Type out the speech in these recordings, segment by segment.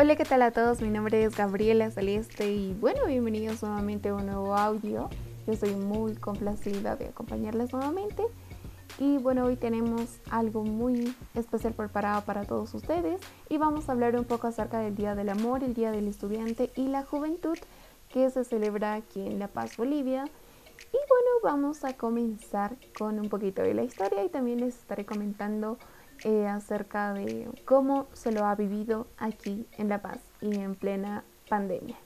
Hola, ¿qué tal a todos? Mi nombre es Gabriela Celeste y bueno, bienvenidos nuevamente a un nuevo audio. Yo estoy muy complacida de acompañarles nuevamente. Y bueno, hoy tenemos algo muy especial preparado para todos ustedes y vamos a hablar un poco acerca del Día del Amor, el Día del Estudiante y la Juventud que se celebra aquí en La Paz, Bolivia. Y bueno, vamos a comenzar con un poquito de la historia y también les estaré comentando eh, acerca de cómo se lo ha vivido aquí en La Paz y en plena pandemia.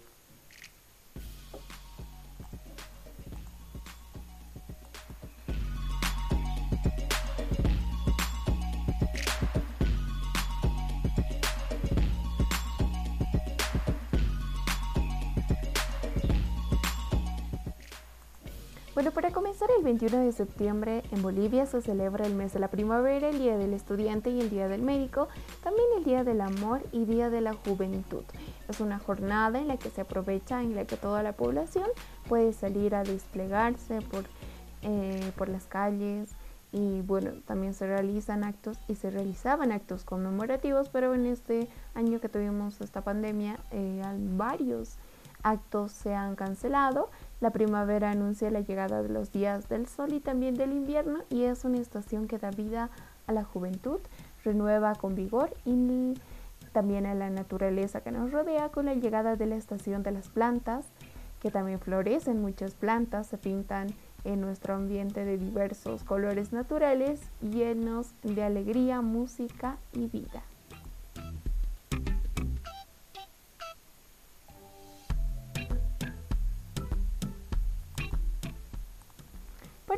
Bueno, para comenzar, el 21 de septiembre en Bolivia se celebra el mes de la primavera, el Día del Estudiante y el Día del Médico, también el Día del Amor y Día de la Juventud. Es una jornada en la que se aprovecha, en la que toda la población puede salir a desplegarse por, eh, por las calles y bueno, también se realizan actos y se realizaban actos conmemorativos, pero en este año que tuvimos esta pandemia, eh, varios actos se han cancelado. La primavera anuncia la llegada de los días del sol y también del invierno y es una estación que da vida a la juventud, renueva con vigor y también a la naturaleza que nos rodea con la llegada de la estación de las plantas, que también florecen muchas plantas, se pintan en nuestro ambiente de diversos colores naturales llenos de alegría, música y vida.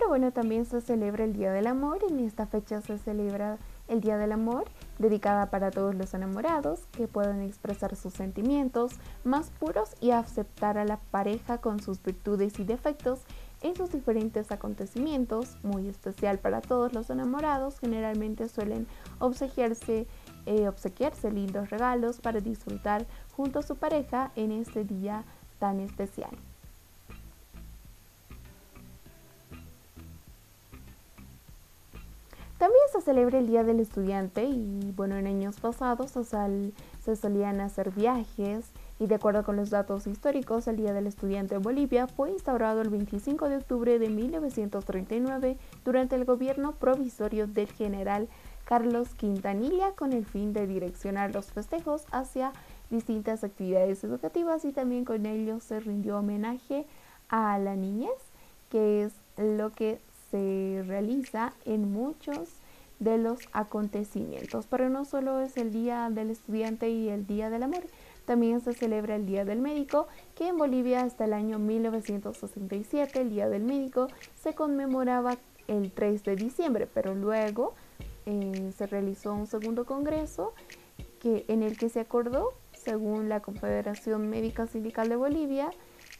Bueno, también se celebra el Día del Amor. En esta fecha se celebra el Día del Amor, dedicada para todos los enamorados que puedan expresar sus sentimientos más puros y aceptar a la pareja con sus virtudes y defectos en sus diferentes acontecimientos. Muy especial para todos los enamorados. Generalmente suelen obsequiarse, eh, obsequiarse lindos regalos para disfrutar junto a su pareja en este día tan especial. Celebra el Día del Estudiante y bueno, en años pasados se solían hacer viajes y de acuerdo con los datos históricos, el Día del Estudiante en Bolivia fue instaurado el 25 de octubre de 1939 durante el gobierno provisorio del general Carlos Quintanilla con el fin de direccionar los festejos hacia distintas actividades educativas y también con ello se rindió homenaje a la niñez, que es lo que se realiza en muchos de los acontecimientos. Pero no solo es el Día del Estudiante y el Día del Amor, también se celebra el Día del Médico, que en Bolivia hasta el año 1967 el Día del Médico se conmemoraba el 3 de diciembre, pero luego eh, se realizó un segundo congreso que, en el que se acordó, según la Confederación Médica Sindical de Bolivia,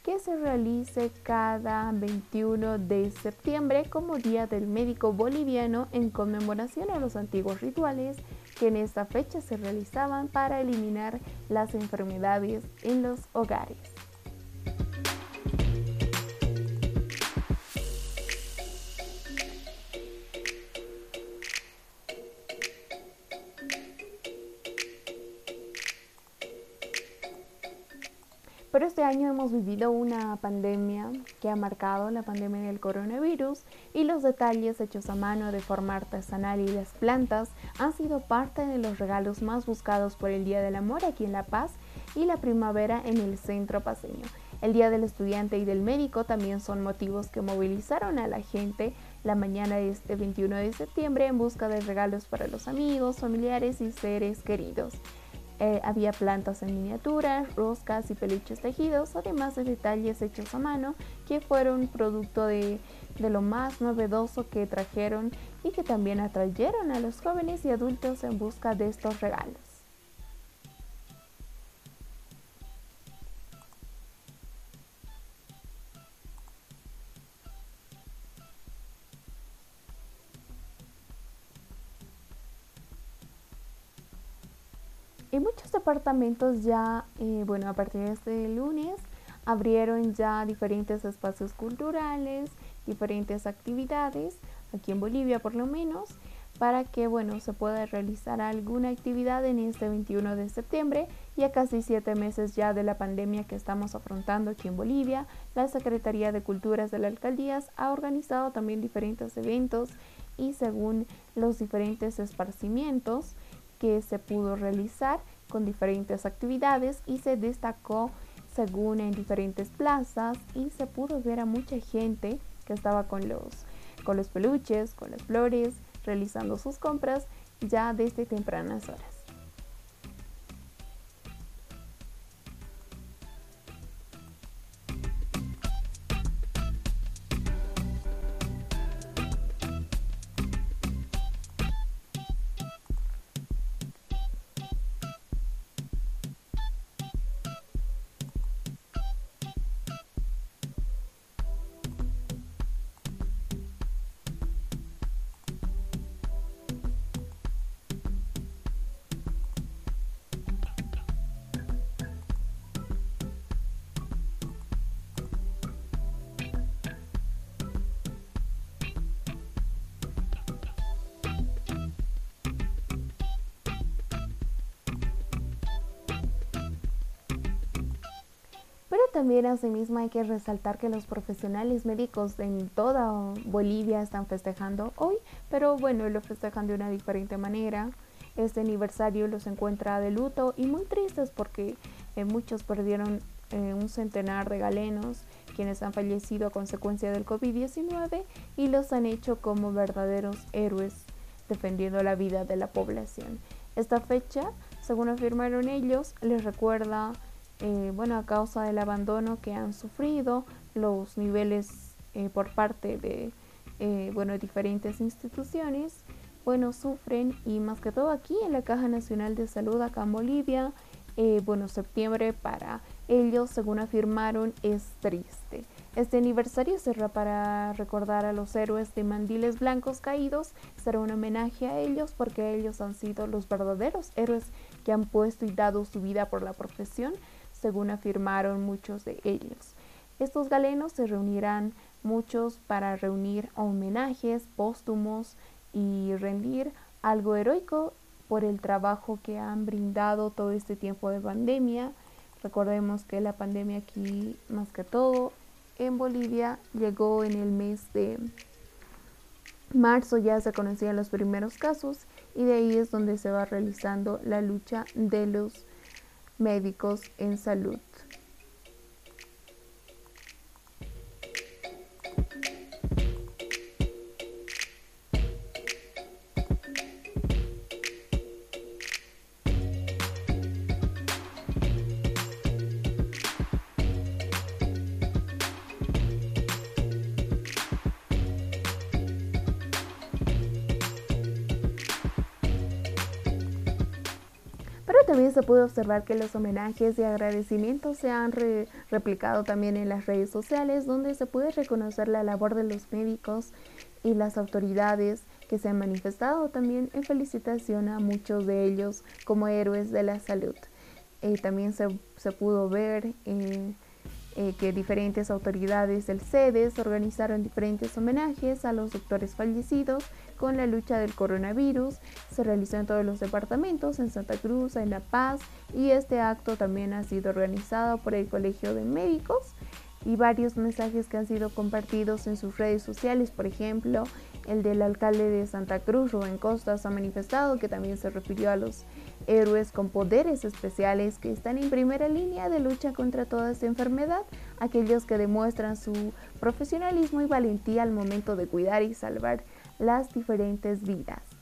que se realice cada 21 de septiembre como Día del Médico Boliviano en conmemoración a los antiguos rituales que en esta fecha se realizaban para eliminar las enfermedades en los hogares. Año hemos vivido una pandemia que ha marcado la pandemia del coronavirus y los detalles hechos a mano de forma artesanal y las plantas han sido parte de los regalos más buscados por el Día del Amor aquí en La Paz y la primavera en el centro paseño. El Día del Estudiante y del Médico también son motivos que movilizaron a la gente la mañana de este 21 de septiembre en busca de regalos para los amigos, familiares y seres queridos. Eh, había plantas en miniaturas, roscas y peluches tejidos, además de detalles hechos a mano que fueron producto de, de lo más novedoso que trajeron y que también atrayeron a los jóvenes y adultos en busca de estos regalos. Y muchos departamentos ya, eh, bueno, a partir de este lunes abrieron ya diferentes espacios culturales, diferentes actividades, aquí en Bolivia por lo menos, para que bueno se pueda realizar alguna actividad en este 21 de septiembre y a casi siete meses ya de la pandemia que estamos afrontando aquí en Bolivia. La Secretaría de Culturas de la Alcaldías ha organizado también diferentes eventos y según los diferentes esparcimientos que se pudo realizar con diferentes actividades y se destacó según en diferentes plazas y se pudo ver a mucha gente que estaba con los con los peluches, con las flores, realizando sus compras ya desde tempranas horas. También asimismo hay que resaltar que los profesionales médicos en toda Bolivia están festejando hoy, pero bueno, lo festejan de una diferente manera. Este aniversario los encuentra de luto y muy tristes porque eh, muchos perdieron eh, un centenar de galenos quienes han fallecido a consecuencia del COVID-19 y los han hecho como verdaderos héroes defendiendo la vida de la población. Esta fecha, según afirmaron ellos, les recuerda eh, bueno, a causa del abandono que han sufrido, los niveles eh, por parte de, eh, bueno, diferentes instituciones, bueno, sufren y más que todo aquí en la Caja Nacional de Salud acá en Bolivia, bueno, septiembre para ellos, según afirmaron, es triste. Este aniversario será para recordar a los héroes de mandiles blancos caídos, será un homenaje a ellos porque ellos han sido los verdaderos héroes que han puesto y dado su vida por la profesión según afirmaron muchos de ellos. Estos galenos se reunirán muchos para reunir homenajes póstumos y rendir algo heroico por el trabajo que han brindado todo este tiempo de pandemia. Recordemos que la pandemia aquí, más que todo, en Bolivia llegó en el mes de marzo, ya se conocían los primeros casos y de ahí es donde se va realizando la lucha de los médicos en salud. También se puede observar que los homenajes y agradecimientos se han replicado también en las redes sociales, donde se puede reconocer la labor de los médicos y las autoridades que se han manifestado también en felicitación a muchos de ellos como héroes de la salud. Eh, también se, pudo ver eh, eh, que diferentes autoridades del CEDES organizaron diferentes homenajes a los doctores fallecidos con la lucha del coronavirus. Se realizó en todos los departamentos, en Santa Cruz, en La Paz, y este acto también ha sido organizado por el Colegio de Médicos y varios mensajes que han sido compartidos en sus redes sociales, por ejemplo, el del alcalde de Santa Cruz, Rubén Costas, ha manifestado que también se refirió a los héroes con poderes especiales que están en primera línea de lucha contra toda esta enfermedad, aquellos que demuestran su profesionalismo y valentía al momento de cuidar y salvar las diferentes vidas.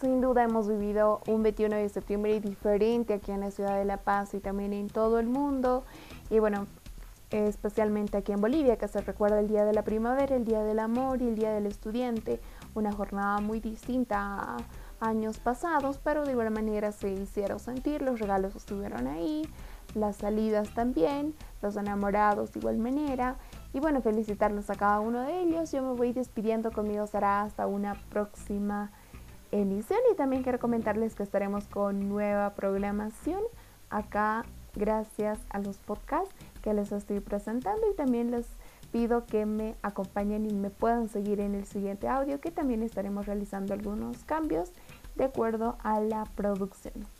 Sin duda hemos vivido un 21 de septiembre diferente aquí en la ciudad de La Paz y también en todo el mundo. Y bueno, especialmente aquí en Bolivia, que se recuerda el Día de la Primavera, el Día del Amor y el Día del Estudiante, una jornada muy distinta a años pasados, pero de igual manera se hicieron sentir, los regalos estuvieron ahí, las salidas también, los enamorados de igual manera. Y bueno, felicitarlos a cada uno de ellos. Yo me voy despidiendo conmigo, será hasta una próxima emisión. Y también quiero comentarles que estaremos con nueva programación acá gracias a los podcasts que les estoy presentando y también les pido que me acompañen y me puedan seguir en el siguiente audio que también estaremos realizando algunos cambios de acuerdo a la producción.